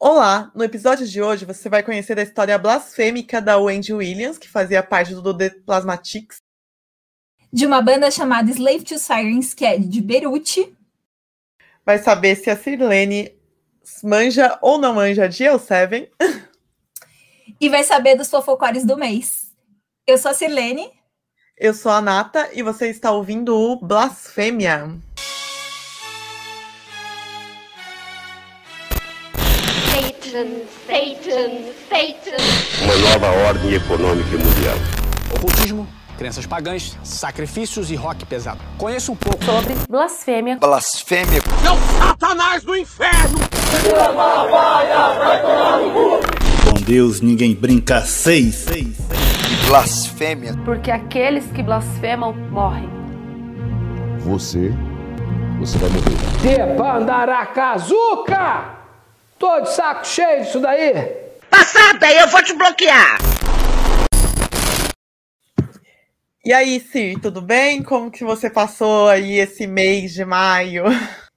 Olá! No episódio de hoje você vai conhecer a história blasfêmica da Wendy Williams, que fazia parte do The Plasmatics. De uma banda chamada Slave to Sirens, que é de Beirute. Vai saber se a Sirlene manja ou não manja de El Seven. E vai saber dos fofocores do mês. Eu sou a Sirlene. Eu sou a Nata e você está ouvindo o Blasfêmia. Satan, Satan, Satan. Uma nova ordem econômica mundial. Ocultismo, crenças pagãs, sacrifícios e rock pesado. Conheço um pouco sobre blasfêmia. Blasfêmia. Não, Satanás do inferno! Com Deus ninguém brinca seis. seis, seis. Blasfêmia. Porque aqueles que blasfemam morrem. Você, você vai morrer. Depandaracazuca! Tô de saco cheio disso daí. Passada, eu vou te bloquear. E aí, Cir, tudo bem? Como que você passou aí esse mês de maio?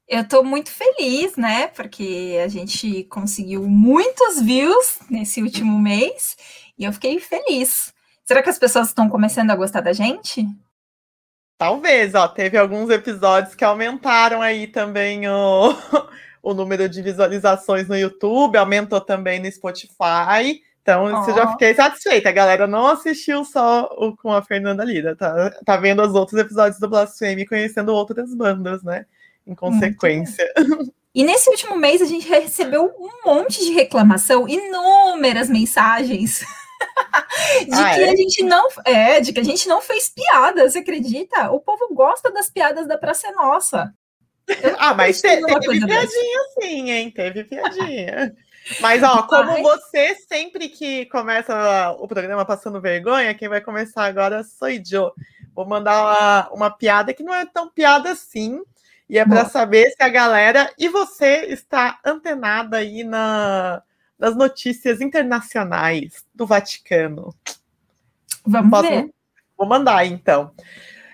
Eu tô muito feliz, né? Porque a gente conseguiu muitos views nesse último mês e eu fiquei feliz. Será que as pessoas estão começando a gostar da gente? Talvez, ó, teve alguns episódios que aumentaram aí também o, o número de visualizações no YouTube, aumentou também no Spotify. Então, oh. isso já fiquei satisfeita. A galera não assistiu só o com a Fernanda Lira, tá, tá vendo os outros episódios do Blasfêmia e conhecendo outras bandas, né? Em consequência. E nesse último mês a gente recebeu um monte de reclamação, inúmeras mensagens de ah, que é? a gente não é, de que a gente não fez piada, você acredita? O povo gosta das piadas da Praça é Nossa. Ah, mas te, teve piadinha sim, hein? Teve piadinha. Mas, ó, como Ai. você sempre que começa o programa passando vergonha, quem vai começar agora sou eu. Vou mandar uma, uma piada que não é tão piada assim. E é para saber se a galera e você está antenada aí na, nas notícias internacionais do Vaticano. Vamos Posso? ver. Vou mandar, então.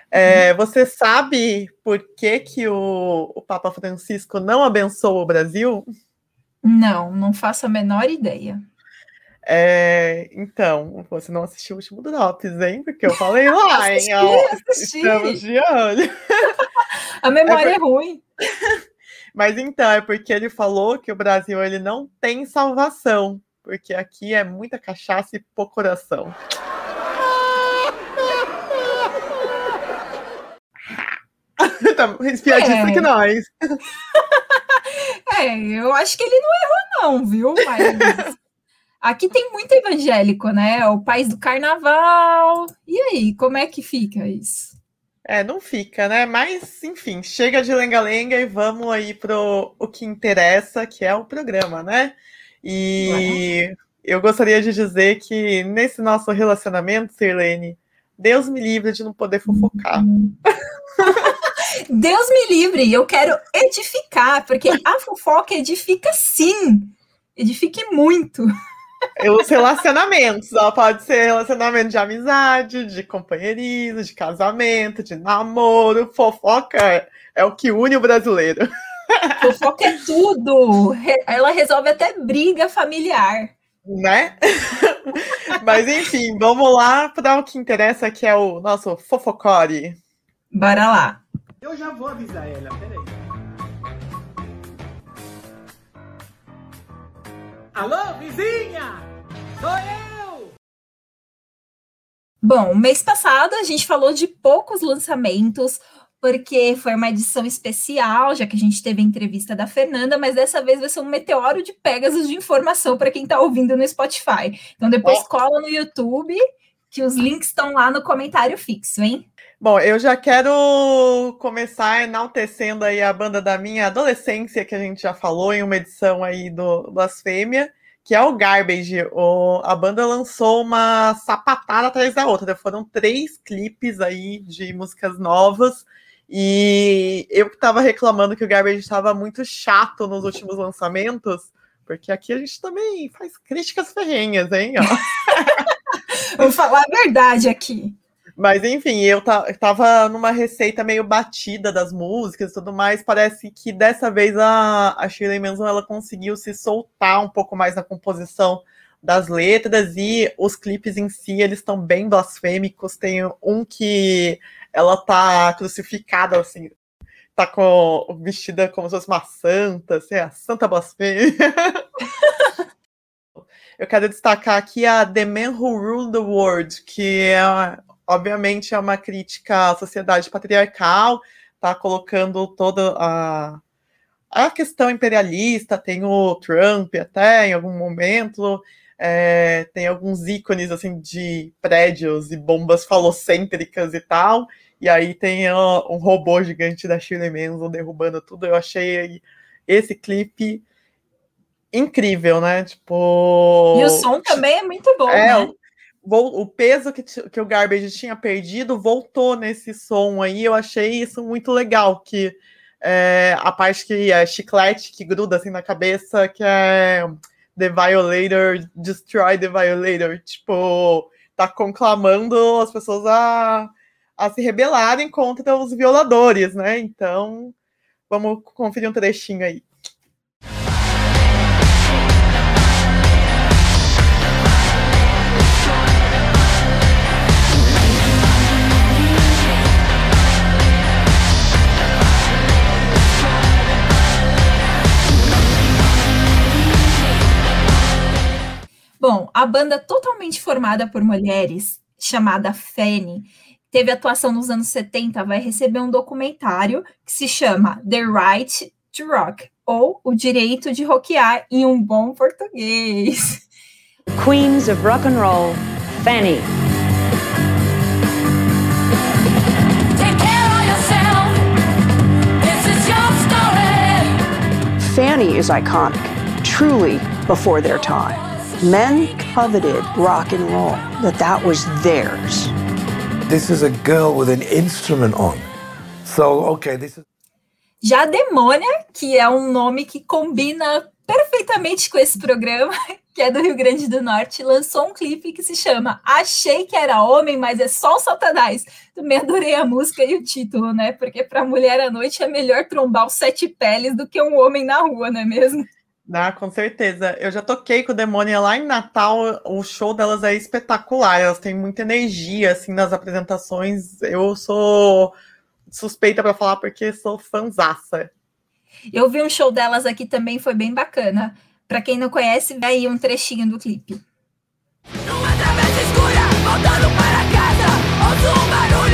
É, você sabe por que, que o, o, Papa Francisco não abençoou o Brasil? Não, não faço a menor ideia. É, então, você não assistiu o último Drops, hein? Porque eu falei lá, hein? Ó, assisti. Estamos de olho. a memória é, por... é ruim. Mas então, é porque ele falou que o Brasil ele não tem salvação, porque aqui é muita cachaça e pouco coração. Tá espiadista é. que nós. É, eu acho que ele não errou, não, viu? Mas aqui tem muito evangélico, né? O país do carnaval. E aí, como é que fica isso? É, não fica, né? Mas, enfim, chega de lenga-lenga e vamos aí pro o que interessa, que é o programa, né? E uhum. eu gostaria de dizer que nesse nosso relacionamento, Sirlene, Deus me livre de não poder fofocar. Uhum. Deus me livre, eu quero edificar, porque a fofoca edifica sim. Edifique muito. Os relacionamentos, ó, pode ser relacionamento de amizade, de companheirismo, de casamento, de namoro. Fofoca é, é o que une o brasileiro. Fofoca é tudo. Ela resolve até briga familiar. Né? Mas enfim, vamos lá para o que interessa, que é o nosso fofocore. Bora lá. Eu já vou avisar ela, peraí. Alô, vizinha! Sou eu! Bom, mês passado a gente falou de poucos lançamentos, porque foi uma edição especial, já que a gente teve a entrevista da Fernanda, mas dessa vez vai ser um meteoro de Pegasus de informação para quem está ouvindo no Spotify. Então depois cola no YouTube, que os links estão lá no comentário fixo, hein? Bom, eu já quero começar enaltecendo aí a banda da minha adolescência, que a gente já falou em uma edição aí do Blasfêmia, que é o Garbage. O, a banda lançou uma sapatada atrás da outra. Foram três clipes aí de músicas novas. E eu que estava reclamando que o Garbage estava muito chato nos últimos lançamentos, porque aqui a gente também faz críticas ferrenhas, hein? Vamos falar a verdade aqui. Mas enfim, eu tava numa receita meio batida das músicas e tudo mais. Parece que dessa vez a, a Shirley Manson ela conseguiu se soltar um pouco mais na composição das letras e os clipes em si, eles estão bem blasfêmicos. Tem um que ela tá crucificada, assim, tá com vestida como se fosse uma santa, assim, a santa blasfêmia. Eu quero destacar aqui a The Man Who Ruled the World, que é obviamente é uma crítica à sociedade patriarcal, tá colocando toda a, a questão imperialista, tem o Trump até em algum momento, é, tem alguns ícones assim de prédios e bombas falocêntricas e tal, e aí tem um robô gigante da Shirley Manson derrubando tudo. Eu achei esse clipe incrível, né? Tipo. E o som também é muito bom, é, né? o peso que, que o Garbage tinha perdido voltou nesse som aí. Eu achei isso muito legal, que é, a parte que é chiclete que gruda assim na cabeça, que é The Violator, Destroy the Violator. Tipo, tá conclamando as pessoas a, a se rebelarem contra os violadores, né? Então, vamos conferir um trechinho aí. A banda totalmente formada por mulheres, chamada Fanny, teve atuação nos anos 70, vai receber um documentário que se chama The Right to Rock, ou O Direito de Rockear em um bom português. Queens of Rock and Roll, Fanny. Fanny is iconic, truly before their time. Men coveted rock and roll, that that was theirs. This is a girl with an instrument on. So, okay, this is Já Demônia, que é um nome que combina perfeitamente com esse programa, que é do Rio Grande do Norte, lançou um clipe que se chama Achei que era homem, mas é só o Satanás. Também adorei a música e o título, né? Porque para mulher à noite é melhor trombar os sete peles do que um homem na rua, não é mesmo? Ah, com certeza. Eu já toquei com o Demônia lá em Natal. O show delas é espetacular. Elas têm muita energia assim nas apresentações. Eu sou suspeita para falar porque sou fanzaça. Eu vi um show delas aqui também, foi bem bacana. Para quem não conhece, vê aí um trechinho do clipe. Numa travessa escura, voltando para casa, ouço um barulho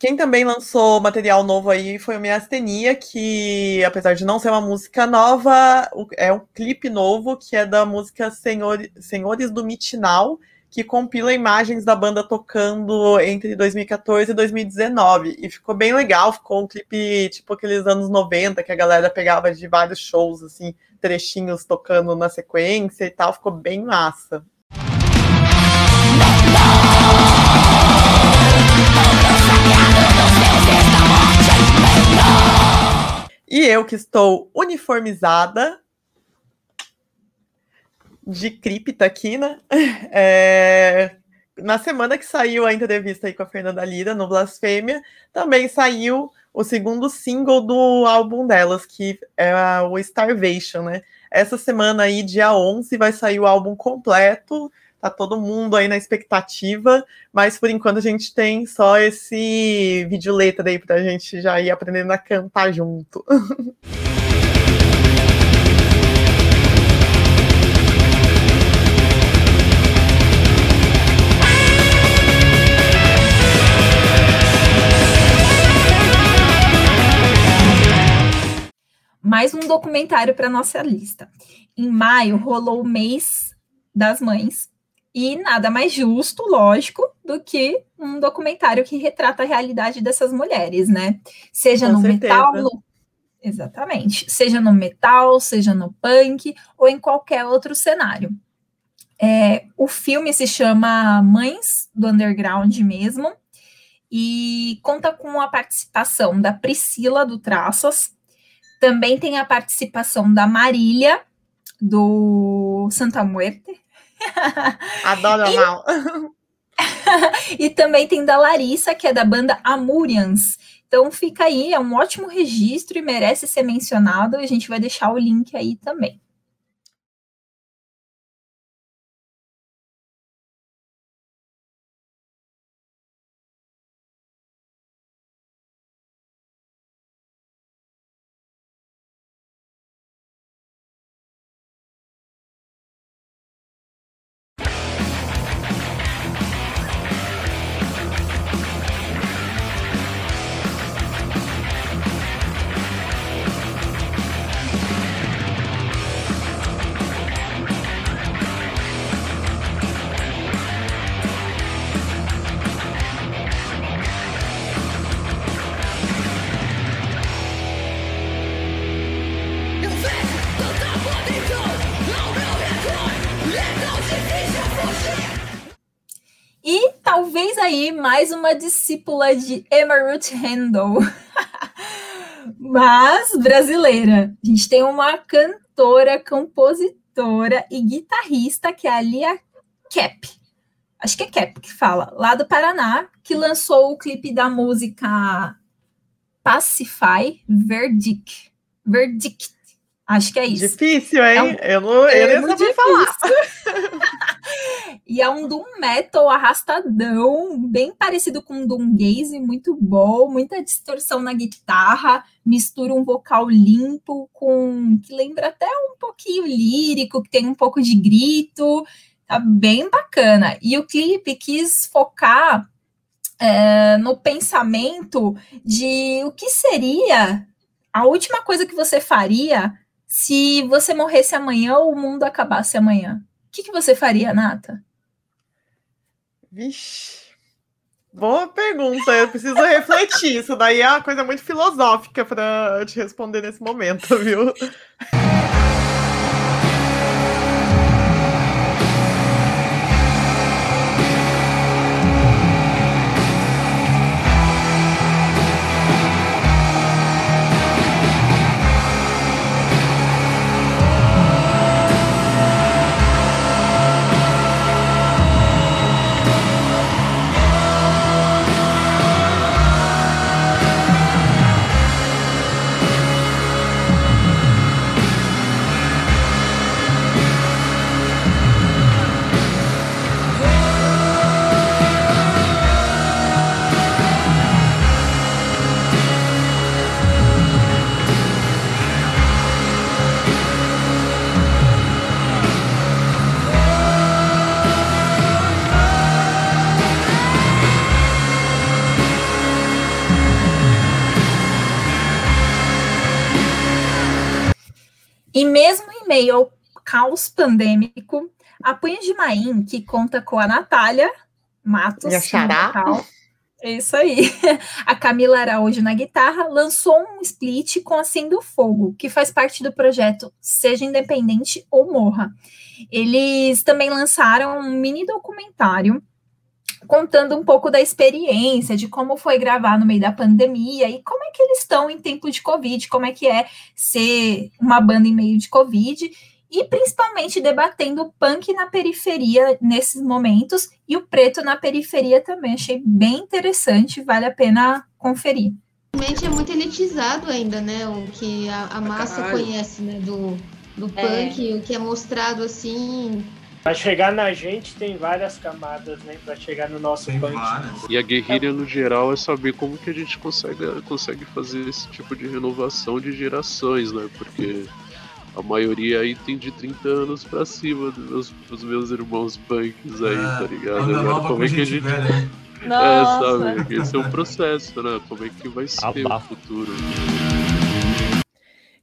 Quem também lançou material novo aí foi o Miastenia, que apesar de não ser uma música nova, é um clipe novo que é da música Senhor, Senhores do Mitinal, que compila imagens da banda tocando entre 2014 e 2019. E ficou bem legal, ficou um clipe tipo aqueles anos 90 que a galera pegava de vários shows, assim, trechinhos tocando na sequência e tal, ficou bem massa. E eu que estou uniformizada de cripta aqui, né? É, na semana que saiu a entrevista aí com a Fernanda Lira no Blasfêmia, também saiu o segundo single do álbum delas, que é o Starvation, né? Essa semana aí, dia 11, vai sair o álbum completo, tá todo mundo aí na expectativa, mas por enquanto a gente tem só esse vídeo letra aí pra gente já ir aprendendo a cantar junto. mais um documentário para nossa lista. Em maio rolou o mês das mães e nada mais justo, lógico, do que um documentário que retrata a realidade dessas mulheres, né? Seja Com no certeza. metal, exatamente, seja no metal, seja no punk ou em qualquer outro cenário. É, o filme se chama Mães do Underground mesmo, e conta com a participação da Priscila do Traças, também tem a participação da Marília do Santa Muerte. Adoro a mal. e também tem da Larissa, que é da banda Amurians. Então fica aí, é um ótimo registro e merece ser mencionado. A gente vai deixar o link aí também. Mais uma discípula de Emma Ruth Handel, mas brasileira. A gente tem uma cantora, compositora e guitarrista que é a Lia Cap. Acho que é Cap que fala, lá do Paraná, que lançou o clipe da música Pacify Verdict. Verdict. Acho que é isso. Difícil, hein? É um, eu não, eu é nem sabia falar. e é um doom metal arrastadão, bem parecido com um doom gaze, muito bom, muita distorção na guitarra, mistura um vocal limpo com que lembra até um pouquinho lírico, que tem um pouco de grito, tá bem bacana. E o clipe quis focar é, no pensamento de o que seria a última coisa que você faria se você morresse amanhã ou o mundo acabasse amanhã, o que, que você faria, Nata? Vixe. Boa pergunta, eu preciso refletir. Isso daí é uma coisa muito filosófica para te responder nesse momento, viu? E mesmo em meio ao caos pandêmico, a Punha de Maim, que conta com a Natália Matos, a Xará. É isso aí. A Camila Araújo na guitarra lançou um split com Acendo Fogo, que faz parte do projeto Seja Independente ou Morra. Eles também lançaram um mini documentário contando um pouco da experiência, de como foi gravar no meio da pandemia e como é que eles estão em tempo de Covid, como é que é ser uma banda em meio de Covid, e principalmente debatendo o punk na periferia nesses momentos e o preto na periferia também. Achei bem interessante, vale a pena conferir. Realmente é muito elitizado ainda, né? O que a, a massa Caralho. conhece, né? Do, do punk, é. o que é mostrado assim Pra chegar na gente tem várias camadas, né? Pra chegar no nosso tem punk. E a guerrilha no geral é saber como que a gente consegue, consegue fazer esse tipo de renovação de gerações, né? Porque a maioria aí tem de 30 anos pra cima dos meus, dos meus irmãos punks aí, é, tá ligado? Agora como é que a gente. Velha, né? É, sabe? Esse é um processo, né? Como é que vai ser o futuro.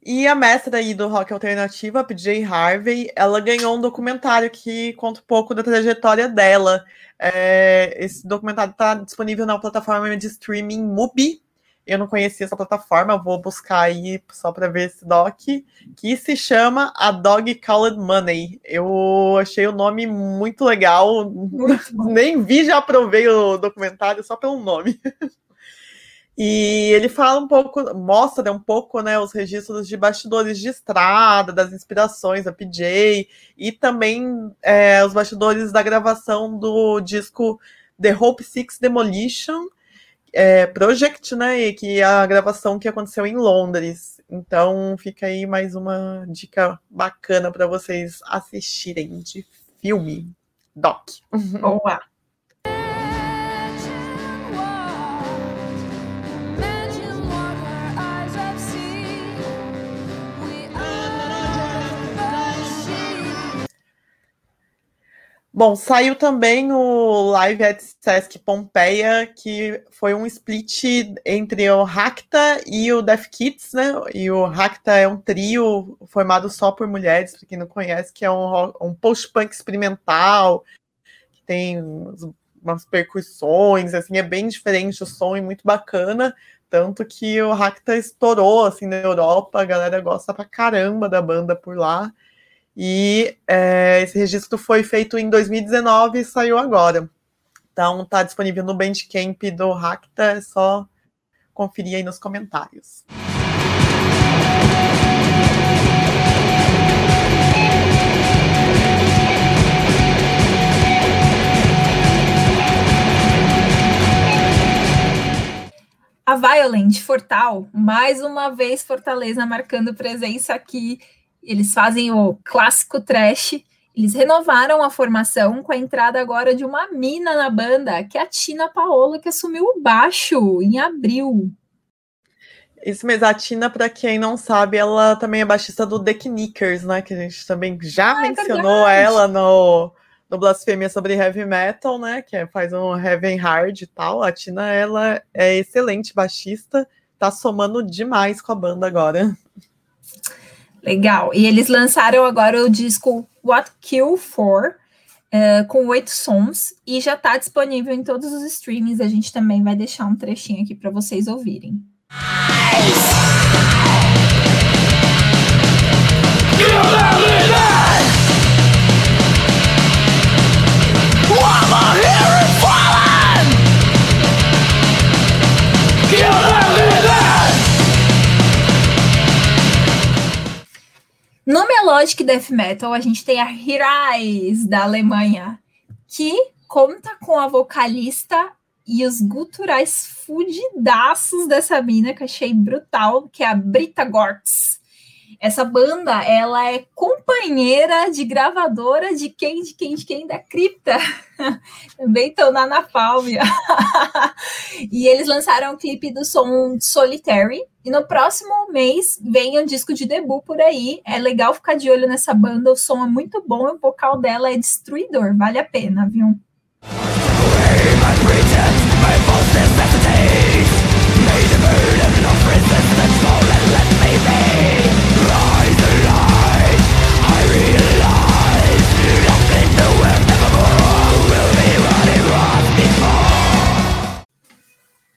E a mestra aí do rock alternativo, a PJ Harvey, ela ganhou um documentário que conta um pouco da trajetória dela. É, esse documentário está disponível na plataforma de streaming Mubi. Eu não conhecia essa plataforma, vou buscar aí só para ver esse doc, que se chama A Dog Called Money. Eu achei o nome muito legal, muito nem vi, já aprovei o documentário só pelo nome. E ele fala um pouco, mostra né, um pouco né, os registros de bastidores de estrada, das inspirações da PJ, e também é, os bastidores da gravação do disco The Hope Six Demolition é, Project, né? E que é a gravação que aconteceu em Londres. Então fica aí mais uma dica bacana para vocês assistirem de filme. Doc. Boa! Bom, saiu também o Live at Sesc Pompeia, que foi um split entre o Racta e o Death Kids, né? E o Racta é um trio formado só por mulheres, para quem não conhece, que é um, um post-punk experimental, que tem umas percussões, assim, é bem diferente o som e muito bacana. Tanto que o Racta estourou assim na Europa, a galera gosta pra caramba da banda por lá. E é, esse registro foi feito em 2019 e saiu agora. Então tá disponível no Bandcamp do Racta, é só conferir aí nos comentários. A Violent Fortal, mais uma vez Fortaleza marcando presença aqui eles fazem o clássico trash. Eles renovaram a formação com a entrada agora de uma mina na banda, que é a Tina Paola, que assumiu o baixo em abril. Isso mesmo, a Tina, para quem não sabe, ela também é baixista do The Knickers, né? Que a gente também já ah, é mencionou é ela no, no Blasfêmia sobre Heavy Metal, né? Que é, faz um Heavy Hard e tal. A Tina, ela é excelente baixista, tá somando demais com a banda agora. Legal. E eles lançaram agora o disco What Kill For, uh, com oito sons, e já está disponível em todos os streams. A gente também vai deixar um trechinho aqui para vocês ouvirem. No Melodic Death Metal, a gente tem a Hirais, da Alemanha, que conta com a vocalista e os guturais fudidaços dessa mina, que achei brutal, que é a Brita Gortz. Essa banda, ela é companheira de gravadora de quem, de quem, de quem? Da Cripta. Também estão na Napalm. e eles lançaram o clipe do som Solitary. E no próximo mês vem um disco de debut por aí. É legal ficar de olho nessa banda. O som é muito bom o vocal dela é destruidor. Vale a pena, viu?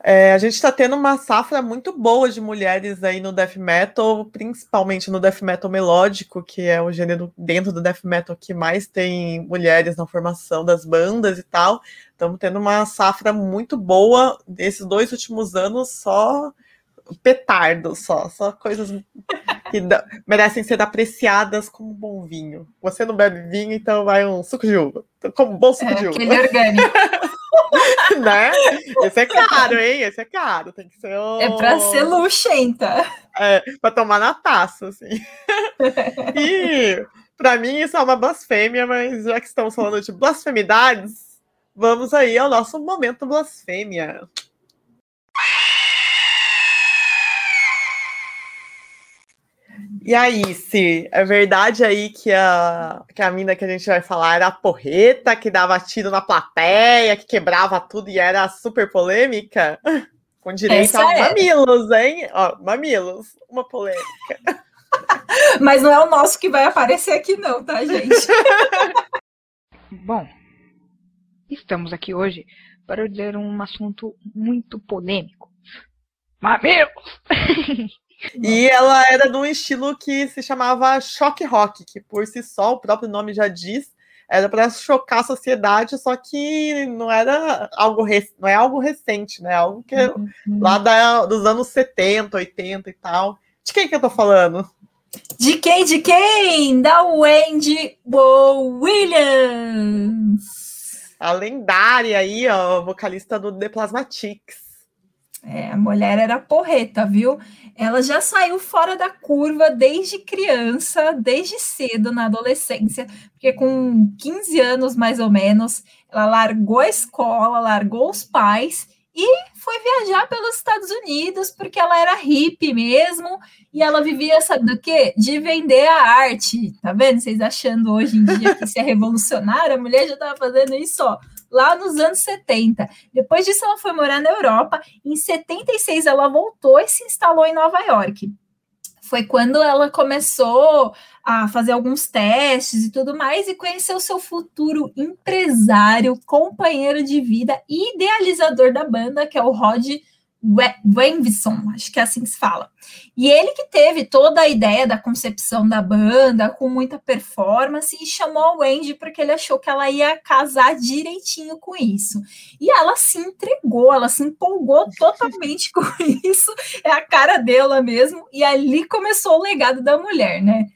É, a gente está tendo uma safra muito boa de mulheres aí no death metal, principalmente no death metal melódico, que é o gênero dentro do death metal que mais tem mulheres na formação das bandas e tal. Estamos tendo uma safra muito boa desses dois últimos anos, só petardo, só, só coisas que merecem ser apreciadas como bom vinho. Você não bebe vinho, então vai um suco de uva. Como bom suco é, de uva. Aquele orgânico. né? Esse é caro, hein? Esse é caro. Tem que ser o... É pra ser luxenta. É, pra tomar na taça, assim. e pra mim isso é uma blasfêmia, mas já que estamos falando de blasfemidades, vamos aí ao nosso momento blasfêmia. E aí, se é verdade aí que a, que a mina que a gente vai falar era a porreta, que dava tiro na plateia, que quebrava tudo e era super polêmica? Com direito Essa a é. mamilos, hein? Ó, mamilos, uma polêmica. Mas não é o nosso que vai aparecer aqui, não, tá, gente? Bom, estamos aqui hoje para dizer um assunto muito polêmico. Mamilos! E ela era de um estilo que se chamava choque rock, que por si só, o próprio nome já diz, era para chocar a sociedade, só que não era algo não é algo recente, né? Algo que é uhum. lá da, dos anos 70, 80 e tal. De quem que eu tô falando? De quem? De quem? Da Wendy Williams. A lendária aí, ó, vocalista do The Plasmatics. É, a mulher era porreta, viu? Ela já saiu fora da curva desde criança, desde cedo na adolescência, porque com 15 anos mais ou menos, ela largou a escola, largou os pais e foi viajar pelos Estados Unidos, porque ela era hippie mesmo, e ela vivia, sabe do quê? De vender a arte. Tá vendo? Vocês achando hoje em dia que isso é revolucionário, a mulher já estava fazendo isso, ó lá nos anos 70. Depois disso, ela foi morar na Europa. Em 76, ela voltou e se instalou em Nova York. Foi quando ela começou a fazer alguns testes e tudo mais e conheceu seu futuro empresário, companheiro de vida e idealizador da banda, que é o Rod Wenvison, acho que é assim que se fala. E ele que teve toda a ideia da concepção da banda, com muita performance, e chamou a Wendy porque ele achou que ela ia casar direitinho com isso. E ela se entregou, ela se empolgou totalmente com isso, é a cara dela mesmo, e ali começou o legado da mulher, né?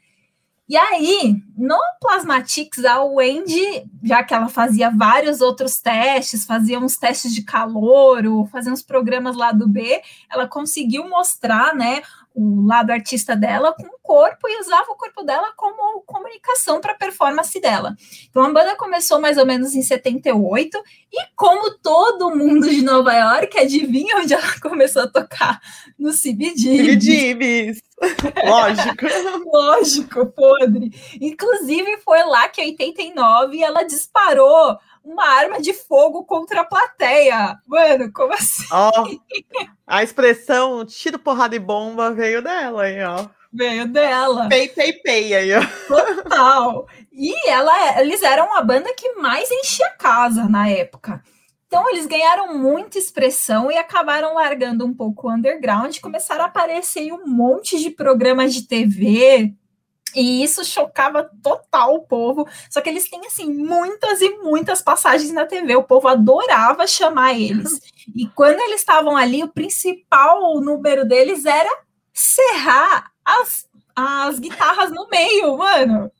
E aí, no Plasmatics, a Wendy, já que ela fazia vários outros testes, fazia uns testes de calor, fazia uns programas lá do B, ela conseguiu mostrar, né, o lado artista dela com o corpo e usava o corpo dela como comunicação para a performance dela. Então a banda começou mais ou menos em 78 e como todo mundo de Nova York, adivinha onde ela começou a tocar? No CBGBs. CBGBs. Lógico. Lógico, podre. Inclusive foi lá que em 89 ela disparou uma arma de fogo contra a plateia. Mano, como assim? Ó, a expressão tiro, porrada e bomba veio dela aí, ó. Veio dela. Pei, pei, pei aí, ó. Total. E ela, eles eram a banda que mais enchia casa na época. Então eles ganharam muita expressão e acabaram largando um pouco o underground, começaram a aparecer um monte de programas de TV, e isso chocava total o povo. Só que eles têm, assim, muitas e muitas passagens na TV. O povo adorava chamar eles. E quando eles estavam ali, o principal número deles era serrar as, as guitarras no meio, mano.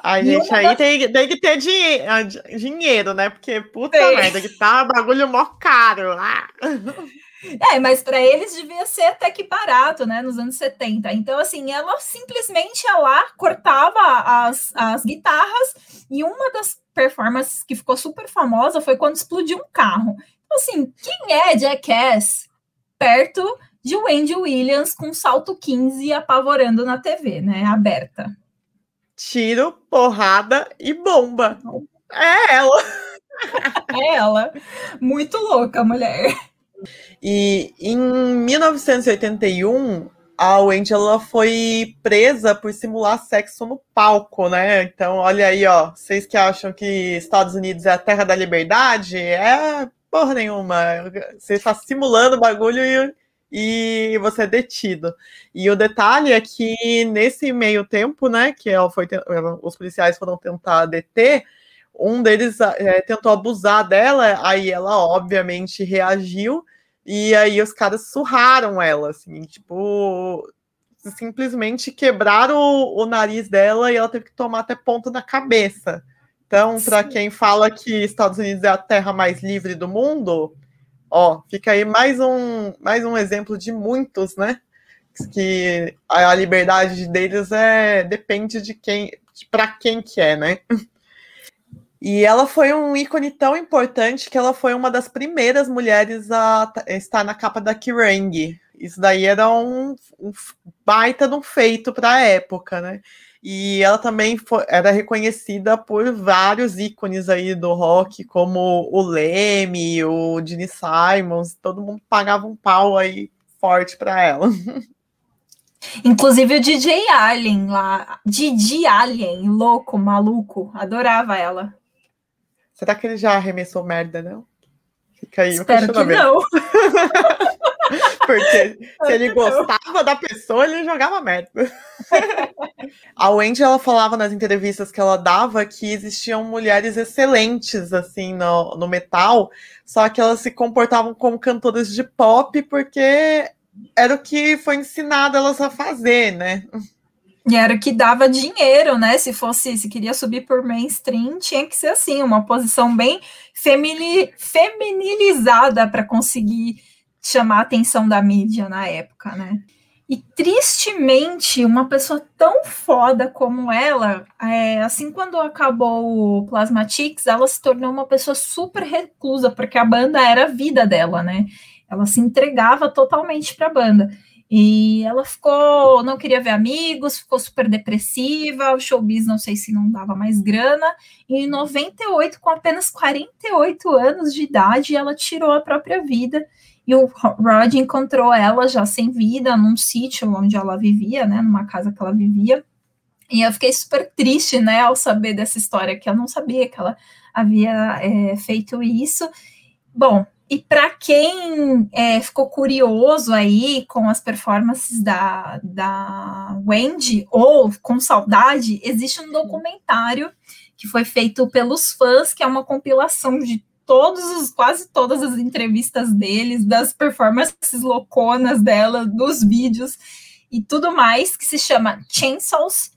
Ai, gente, aí tem, tem, que ter dinheiro, ah, dinheiro, né? Porque, puta tem. merda, guitarra é bagulho mó caro. Ah. É, mas para eles devia ser até que barato, né, nos anos 70. Então, assim, ela simplesmente ia lá, cortava as, as guitarras, e uma das performances que ficou super famosa foi quando explodiu um carro. Então, assim, quem é Jackass perto de Wendy Williams com salto 15 apavorando na TV, né, aberta? Tiro, porrada e bomba. É ela. É ela. Muito louca, mulher. E em 1981, a Wendy ela foi presa por simular sexo no palco, né? Então, olha aí, ó, vocês que acham que Estados Unidos é a terra da liberdade, é porra nenhuma. Você está simulando bagulho e, e você é detido. E o detalhe é que nesse meio tempo, né, que ela foi, os policiais foram tentar deter, um deles é, tentou abusar dela, aí ela obviamente reagiu, e aí os caras surraram ela, assim, tipo, simplesmente quebraram o, o nariz dela e ela teve que tomar até ponto na cabeça. Então, para quem fala que Estados Unidos é a terra mais livre do mundo, ó, fica aí mais um, mais um exemplo de muitos, né? Que a liberdade deles é depende de quem, para quem que é, né? E ela foi um ícone tão importante que ela foi uma das primeiras mulheres a estar na capa da Kerrang. Isso daí era um, um baita de um feito para a época, né? E ela também foi, era reconhecida por vários ícones aí do rock, como o Leme, o Gene Simons, todo mundo pagava um pau aí forte para ela. Inclusive o DJ Alien lá, DJ Alien, louco, maluco, adorava ela. Será que ele já arremessou merda, não? Fica aí Espero que não. Porque se ele gostava da pessoa, ele jogava merda. A Wendy, ela falava nas entrevistas que ela dava que existiam mulheres excelentes, assim, no, no metal, só que elas se comportavam como cantoras de pop porque era o que foi ensinado elas a fazer, né? E era o que dava dinheiro, né? Se fosse, se queria subir por mainstream, tinha que ser assim, uma posição bem femini, feminilizada para conseguir chamar a atenção da mídia na época, né? E tristemente, uma pessoa tão foda como ela, é, assim quando acabou o Plasmatics, ela se tornou uma pessoa super reclusa, porque a banda era a vida dela, né? Ela se entregava totalmente para a banda. E ela ficou, não queria ver amigos, ficou super depressiva, o showbiz não sei se não dava mais grana. E em 98, com apenas 48 anos de idade, ela tirou a própria vida. E o Rod encontrou ela já sem vida num sítio onde ela vivia, né, numa casa que ela vivia. E eu fiquei super triste, né, ao saber dessa história, que eu não sabia que ela havia é, feito isso. Bom, e para quem é, ficou curioso aí com as performances da, da Wendy, ou com saudade, existe um documentário que foi feito pelos fãs, que é uma compilação de todos os, quase todas as entrevistas deles, das performances louconas dela, dos vídeos e tudo mais, que se chama Chainsaws,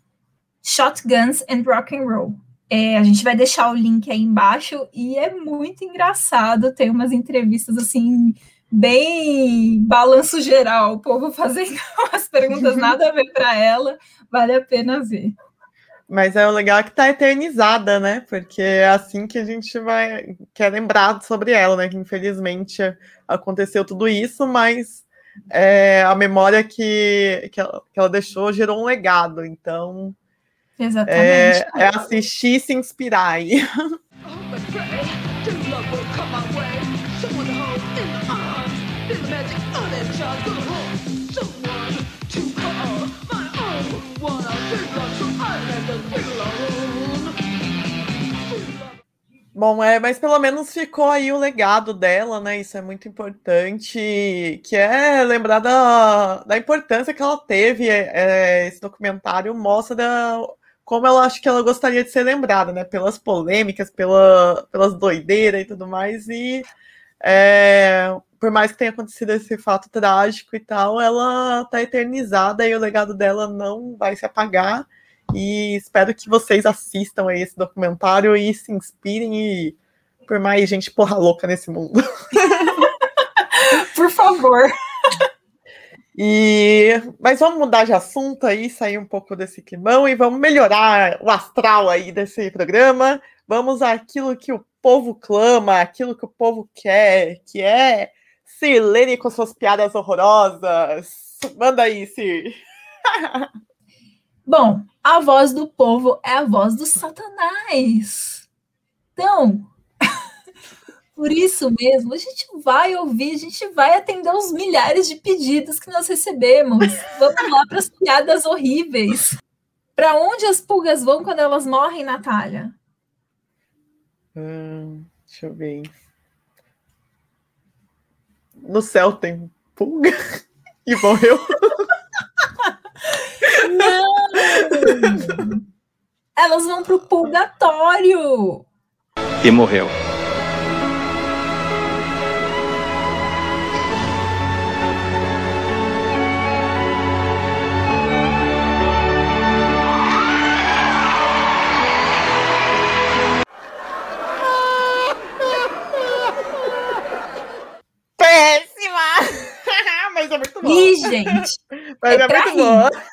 Shotguns and Rock and Roll. É, a gente vai deixar o link aí embaixo e é muito engraçado. Tem umas entrevistas assim, bem balanço geral, o povo fazendo as perguntas nada a ver para ela, vale a pena ver. Mas é o legal é que tá eternizada, né? Porque é assim que a gente vai quer lembrar sobre ela, né? Que infelizmente aconteceu tudo isso, mas é, a memória que, que ela, que ela deixou gerou um legado. Então Exatamente. É, é assistir e se inspirar aí. Bom, é, mas pelo menos ficou aí o legado dela, né? Isso é muito importante, que é lembrar da, da importância que ela teve. É, esse documentário mostra da, como ela acho que ela gostaria de ser lembrada, né? Pelas polêmicas, pela, pelas doideiras e tudo mais. E é, por mais que tenha acontecido esse fato trágico e tal, ela tá eternizada e o legado dela não vai se apagar. E espero que vocês assistam aí esse documentário e se inspirem e por mais gente porra louca nesse mundo. por favor. E, mas vamos mudar de assunto aí, sair um pouco desse climão e vamos melhorar o astral aí desse programa. Vamos àquilo que o povo clama, aquilo que o povo quer, que é Sirlene com suas piadas horrorosas. Manda aí, Sir. Bom, a voz do povo é a voz do Satanás. Então, por isso mesmo, a gente vai ouvir, a gente vai atender os milhares de pedidos que nós recebemos. Vamos lá para as piadas horríveis. Para onde as pulgas vão quando elas morrem, Natália? Hum, deixa eu ver. No céu tem pulga e morreu. Não! Elas vão para o purgatório. E morreu. mas é muito bom. Ih, gente. Mas é, é muito boa. É,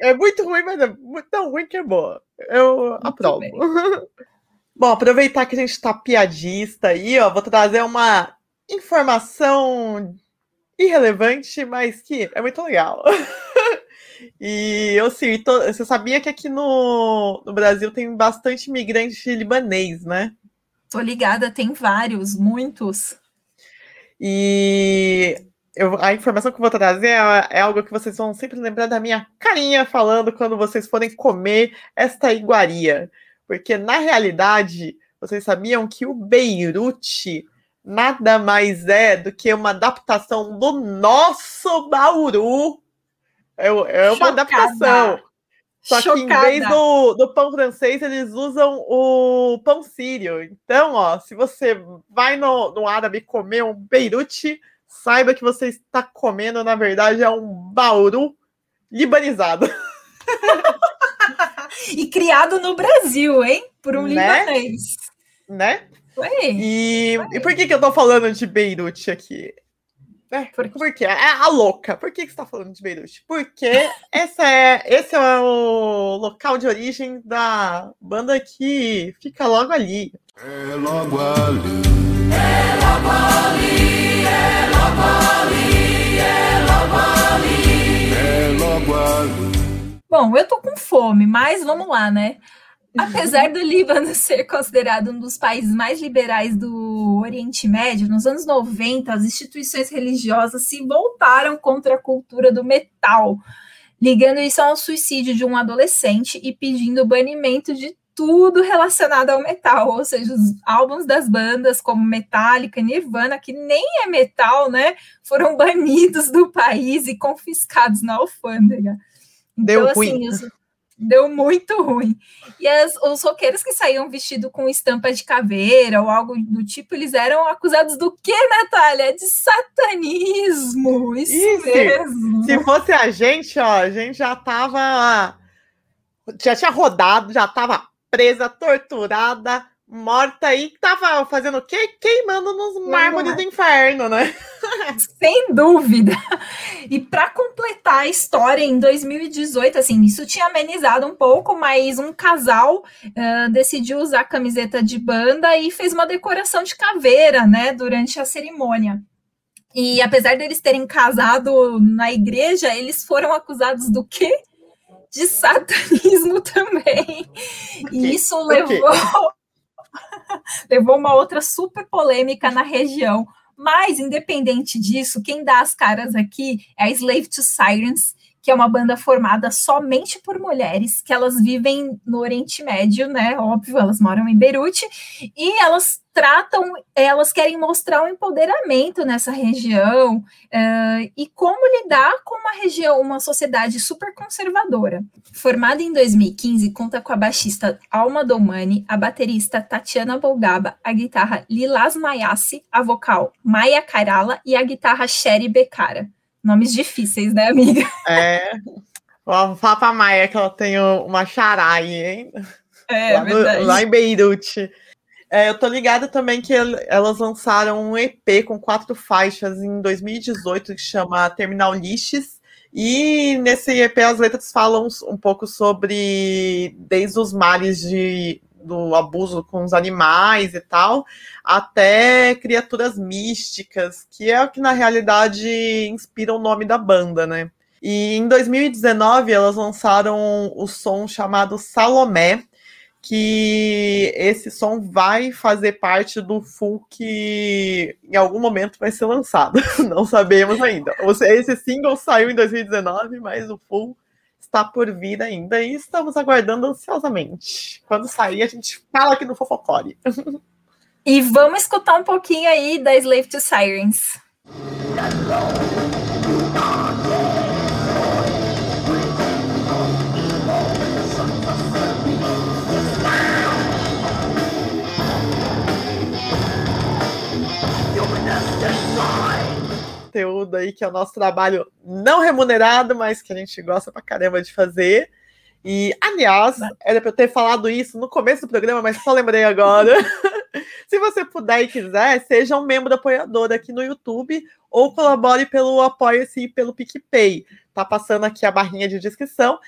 é, muito ruim, mas é tão ruim que é boa. Eu muito aprovo. Bom, aproveitar que a gente tá piadista aí, ó, vou trazer uma informação irrelevante, mas que é muito legal. E eu sim, você sabia que aqui no, no Brasil tem bastante imigrante libanês, né? Tô ligada, tem vários, muitos. E eu, a informação que eu vou trazer é, é, algo que vocês vão sempre lembrar da minha carinha falando quando vocês forem comer esta iguaria. Porque, na realidade, vocês sabiam que o Beirute nada mais é do que uma adaptação do nosso Bauru. É, é uma Chocada. adaptação. Só que em Chocada. vez do, do pão francês, eles usam o pão sírio. Então, ó, se você vai no, no árabe comer um beirute, saiba que você está comendo, na verdade, é um bauru libanizado. E criado no Brasil, hein? Por um Né? libanês. Né? Foi. E, e por que, que eu tô falando de Beirute aqui? É, por, quê? É a louca. Por que, que você tá falando de Beirute? Porque essa é, esse é o local de origem da banda que fica logo ali, é logo ali. É logo ali. Bom, eu tô com fome, mas vamos lá, né? Apesar do Líbano ser considerado um dos países mais liberais do Oriente Médio, nos anos 90, as instituições religiosas se voltaram contra a cultura do metal, ligando isso ao suicídio de um adolescente e pedindo o banimento de tudo relacionado ao metal, ou seja, os álbuns das bandas como Metallica, Nirvana, que nem é metal, né, foram banidos do país e confiscados na alfândega. Deu Então, ruim. os- deu muito ruim. E as- os roqueiros que saíam vestidos com estampa de caveira ou algo do tipo, eles eram acusados do que, Natália? De satanismo. Isso Ih, se- mesmo. Se fosse a gente, ó, a gente já tava. Já tinha rodado, já tava presa, torturada, morta e tava fazendo o quê? Queimando nos mármores do inferno, né? Sem dúvida. E para completar a história, em 2018, assim, isso tinha amenizado um pouco, mas um casal ah, decidiu usar camiseta de banda e fez uma decoração de caveira, né, durante a cerimônia. E apesar deles terem casado na igreja, eles foram acusados do quê? De satanismo também. E isso levou levou uma outra super polêmica na região. Mas, independente disso, quem dá as caras aqui é a Slave to Sirens, que é uma banda formada somente por mulheres, que elas vivem no Oriente Médio, né? Óbvio, elas moram em Beirute, e elas tratam, elas querem mostrar um empoderamento nessa região eh, e como lidar com uma região, uma sociedade super conservadora. Formada em 2015, conta com a baixista Alma Domani, a baterista Tatiana Bolgaba, a guitarra Lilas Mayassi, a vocal Maya Karala e a guitarra Sherry Becara. Nomes difíceis, né, amiga? É. Vamos falar pra Maia que ela tem uma chará aí, hein? É, lá, no- verdade. lá em Beirute. É, eu tô ligada também que el- elas lançaram um EP com quatro faixas em 2018 que chama Terminal Lixes. E nesse EP as letras falam um pouco sobre desde os males de, do abuso com os animais e tal, até criaturas místicas, que é o que na realidade inspira o nome da banda, né? E em 2019 elas lançaram o som chamado Salomé, que esse som vai fazer parte do full que em algum momento vai ser lançado. Não sabemos ainda. Esse single saiu em 2019, mas o full está por vir ainda e estamos aguardando ansiosamente. Quando sair, a gente fala aqui no Fofocore. E vamos escutar um pouquinho aí da Slave to Sirens. Conteúdo aí que é o nosso trabalho não remunerado, mas que a gente gosta pra caramba de fazer. E, aliás, era pra eu ter falado isso no começo do programa, mas só lembrei agora. Se você puder e quiser, seja um membro apoiador aqui no YouTube ou colabore pelo Apoia-se e pelo PicPay. Tá passando aqui a barrinha de descrição.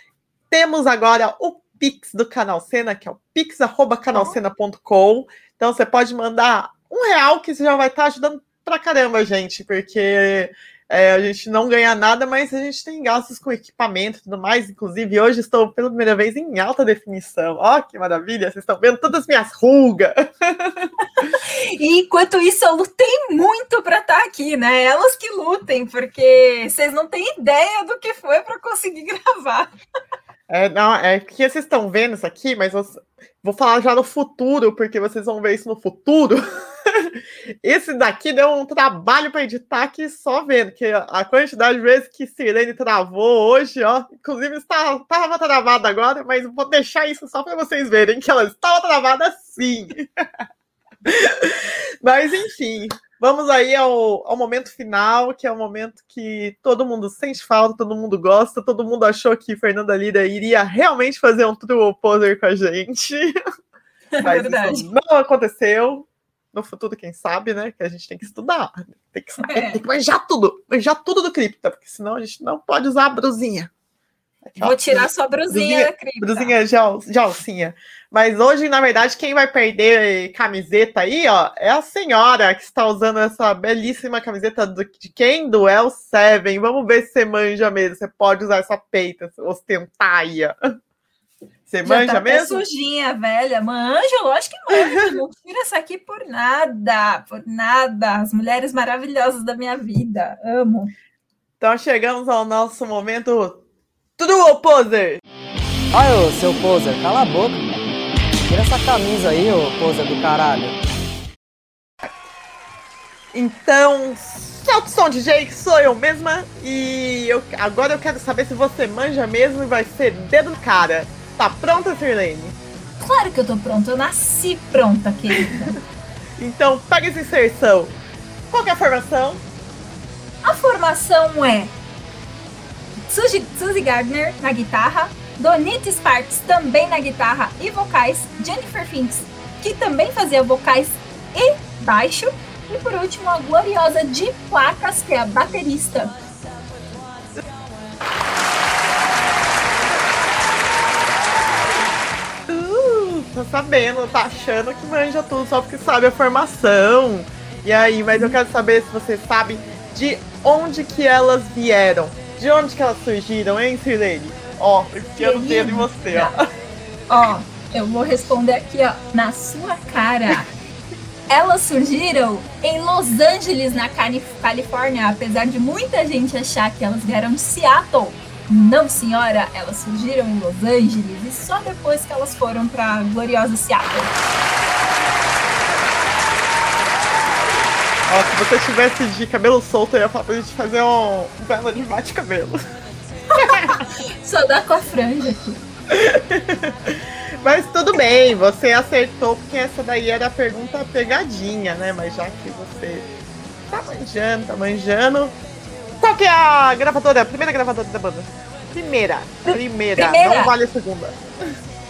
Temos agora o Pix do Canal Cena, que é o pix.canalcena.com. Então você pode mandar um real que você já vai estar ajudando pra caramba, gente, porque é, a gente não ganha nada, mas a gente tem gastos com equipamento e tudo mais. Inclusive, hoje estou pela primeira vez em alta definição. Ó, que maravilha! Vocês estão vendo todas as minhas rugas. E enquanto isso, eu lutei muito para estar aqui, né? Elas que lutem, porque vocês não têm ideia do que foi para conseguir gravar. É, não, é porque vocês estão vendo isso aqui, mas eu vou falar já no futuro, porque vocês vão ver isso no futuro. Esse daqui deu um trabalho para editar aqui só vendo, que a quantidade de vezes que Sirene travou hoje, ó, inclusive estava, travada agora, mas vou deixar isso só para vocês verem que ela estava travada sim. mas enfim, vamos aí ao, ao momento final, que é o momento que todo mundo sente falta, todo mundo gosta, todo mundo achou que Fernanda Lira iria realmente fazer um true poser com a gente. Mas isso não aconteceu no futuro, quem sabe, né? Que a gente tem que estudar, tem que saber, é. tem que manjar tudo, manjar tudo do cripta, porque senão a gente não pode usar a brusinha. Vou tirar sua brusinha, brusinha da cripta. Brusinha de, al, de alcinha. Mas hoje, na verdade, quem vai perder camiseta aí, ó, é a senhora que está usando essa belíssima camiseta do, de quem? Do El Seven. Vamos ver se você manja mesmo. Você pode usar essa peita, ostentar aí, ó. Você manja tá mesmo? sujinha, velha. Manjo, lógico que manja. Não tira essa aqui por nada, por nada. As mulheres maravilhosas da minha vida. Amo. Então chegamos ao nosso momento True Poser. Ai, ô, seu poser, cala a boca. Tira essa camisa aí, ô poser do caralho. Então, solta o som DJ, que sou eu mesma. E eu, agora eu quero saber se você manja mesmo e vai ser dedo no cara. Tá pronta, Sirlene? Claro que eu tô pronta, eu nasci pronta, querida. então, pega essa inserção. Qual é a formação? A formação é Suzy, Suzy Gardner na guitarra, Donita Sparks também na guitarra e vocais, Jennifer Finks, que também fazia vocais e baixo, e por último a gloriosa de placas, que é a baterista. Sabendo, tá achando que manja tudo só porque sabe a formação. E aí, mas eu quero saber se você sabe de onde que elas vieram. De onde que elas surgiram, hein, Sirene? Ó, enfiando o dedo em você, ó. Ó, eu vou responder aqui, ó, na sua cara. elas surgiram em Los Angeles, na Califórnia, apesar de muita gente achar que elas vieram de Seattle. Não, senhora, elas surgiram em Los Angeles e só depois que elas foram para gloriosa Seattle. Ó, se você tivesse de cabelo solto, eu ia falar pra gente fazer um, um belo de bate-cabelo. só dá com a franja aqui. Mas tudo bem, você acertou, porque essa daí era a pergunta pegadinha, né? Mas já que você tá manjando, tá manjando, qual que é a gravadora, a primeira gravadora da banda? Primeira. Primeira, primeira. não vale a segunda.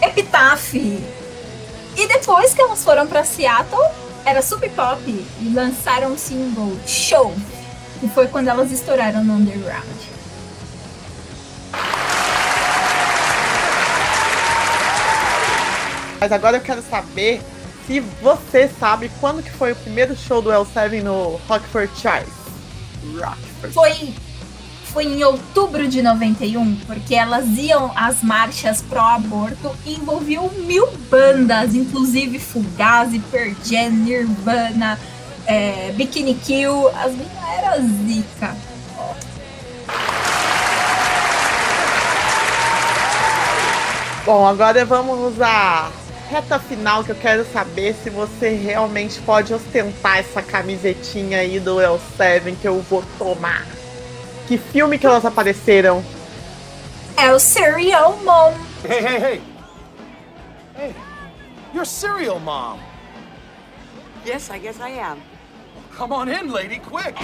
Epitaph. E depois que elas foram para Seattle, era Sub Pop e lançaram o single Show, que foi quando elas estouraram no underground. Mas agora eu quero saber se você sabe quando que foi o primeiro show do L7 no Rockford Charles. Rock. Foi, foi em outubro de 91, porque elas iam às marchas pró-aborto e envolviam mil bandas, inclusive Fugazi, Pearl Jam, Nirvana, é, Bikini Kill. As minhas era zica. Bom, agora vamos à reta final que eu quero saber se você realmente pode ostentar essa camisetinha aí do L7 que eu vou tomar. Que filme que elas apareceram? É o Serial Mom. Hey, hey, hey. Hey, you're Serial Mom. Yes, I guess I am. Come on in, lady, quick.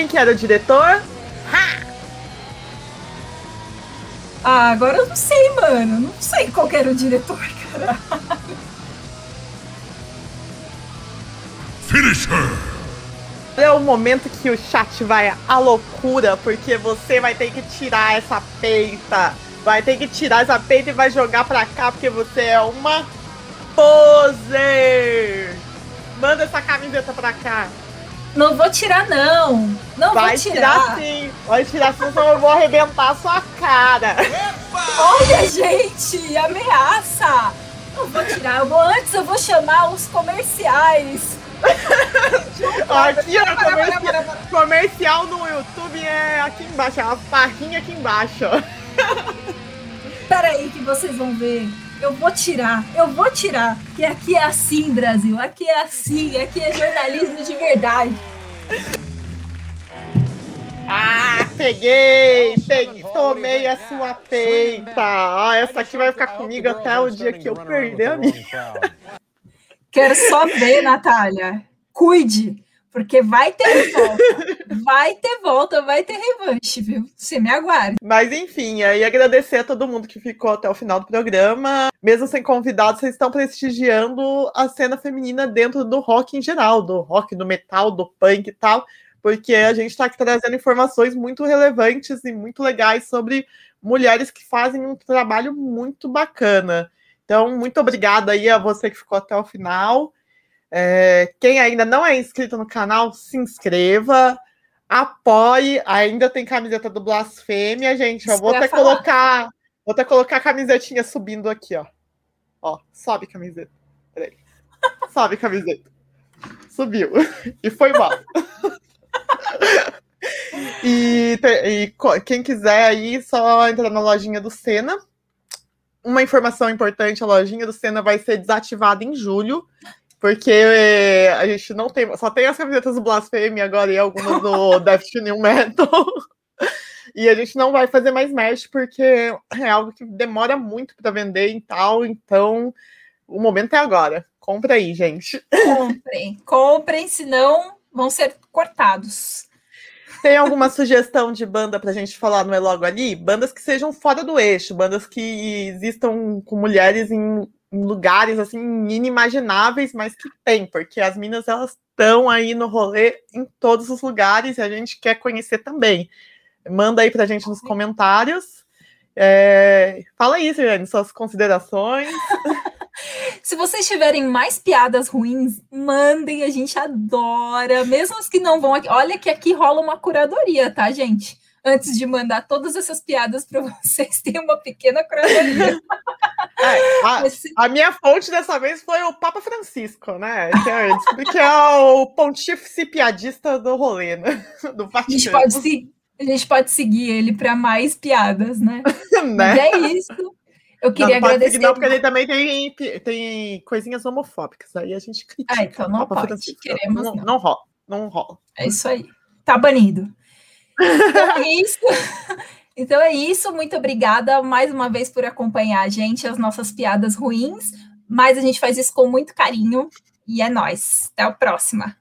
Quem que era o diretor? Ha! Ah, agora eu não sei, mano. Não sei qual era o diretor, cara. Finish her! É o momento que o chat vai à loucura, porque você vai ter que tirar essa peita. Vai ter que tirar essa peita e vai jogar pra cá, porque você é uma poser! Manda essa camiseta pra cá. Não vou tirar, não. Não Vai vou tirar. tirar sim. Vai tirar sim, senão eu vou arrebentar a sua cara. Olha, gente, ameaça. Não vou tirar. Eu vou, antes eu vou chamar os comerciais. Aqui, ó, comercial, comercial no YouTube é aqui embaixo, é uma barrinha aqui embaixo. Peraí que vocês vão ver. Eu vou tirar, eu vou tirar. Que aqui é assim, Brasil. Aqui é assim, aqui é jornalismo de verdade. Ah, peguei, peguei, tomei a sua peita. Ah, essa aqui vai ficar comigo até o dia que eu perder a minha. Quero só ver, Natália. Cuide, porque vai ter volta. Vai ter volta, vai ter revanche, viu? Você me aguarde. Mas enfim, aí agradecer a todo mundo que ficou até o final do programa. Mesmo sem convidados, vocês estão prestigiando a cena feminina dentro do rock em geral, do rock, do metal, do punk e tal, porque a gente está aqui trazendo informações muito relevantes e muito legais sobre mulheres que fazem um trabalho muito bacana. Então, muito obrigada aí a você que ficou até o final. É, quem ainda não é inscrito no canal, se inscreva, apoie. Ainda tem camiseta do Blasfêmia, gente. Eu Isso vou até falar. colocar, vou até colocar a camisetinha subindo aqui, ó. Ó, sobe camiseta. Peraí. Sobe camiseta. Subiu. E foi mal. E, e quem quiser aí, só entrar na lojinha do Senna. Uma informação importante, a lojinha do Senna vai ser desativada em julho, porque eh, a gente não tem, só tem as camisetas do Blasphemy agora e algumas do New Metal. E a gente não vai fazer mais merch porque é algo que demora muito para vender e tal, então o momento é agora. Compra aí, gente. Comprem, comprem, senão vão ser cortados. Tem alguma sugestão de banda pra gente falar no É Logo Ali? Bandas que sejam fora do eixo, bandas que existam com mulheres em lugares assim inimagináveis, mas que tem, porque as minas elas estão aí no rolê em todos os lugares e a gente quer conhecer também. Manda aí pra gente nos comentários. É, Fala aí, Sirene, suas considerações. Se vocês tiverem mais piadas ruins, mandem, a gente adora. Mesmo as que não vão aqui. Olha que aqui rola uma curadoria, tá, gente? Antes de mandar todas essas piadas para vocês, tem uma pequena curadoria. É, a, a minha fonte dessa vez foi o Papa Francisco, né? Que é, que é o pontífice piadista do rolê, né? Do A gente Vaticano. pode, se- a gente pode seguir ele para mais piadas, né? Né? Mas é isso. Eu queria não, não agradecer. não, porque ele também tem, tem coisinhas homofóbicas. Aí a gente critica. Ah, então não o Papa pode, Francisco. queremos não, não. não rola. Não rola. É isso aí. Tá banido. Então é isso. Então é isso. Muito obrigada mais uma vez por acompanhar a gente, as nossas piadas ruins. Mas a gente faz isso com muito carinho. E é nóis. Até a próxima.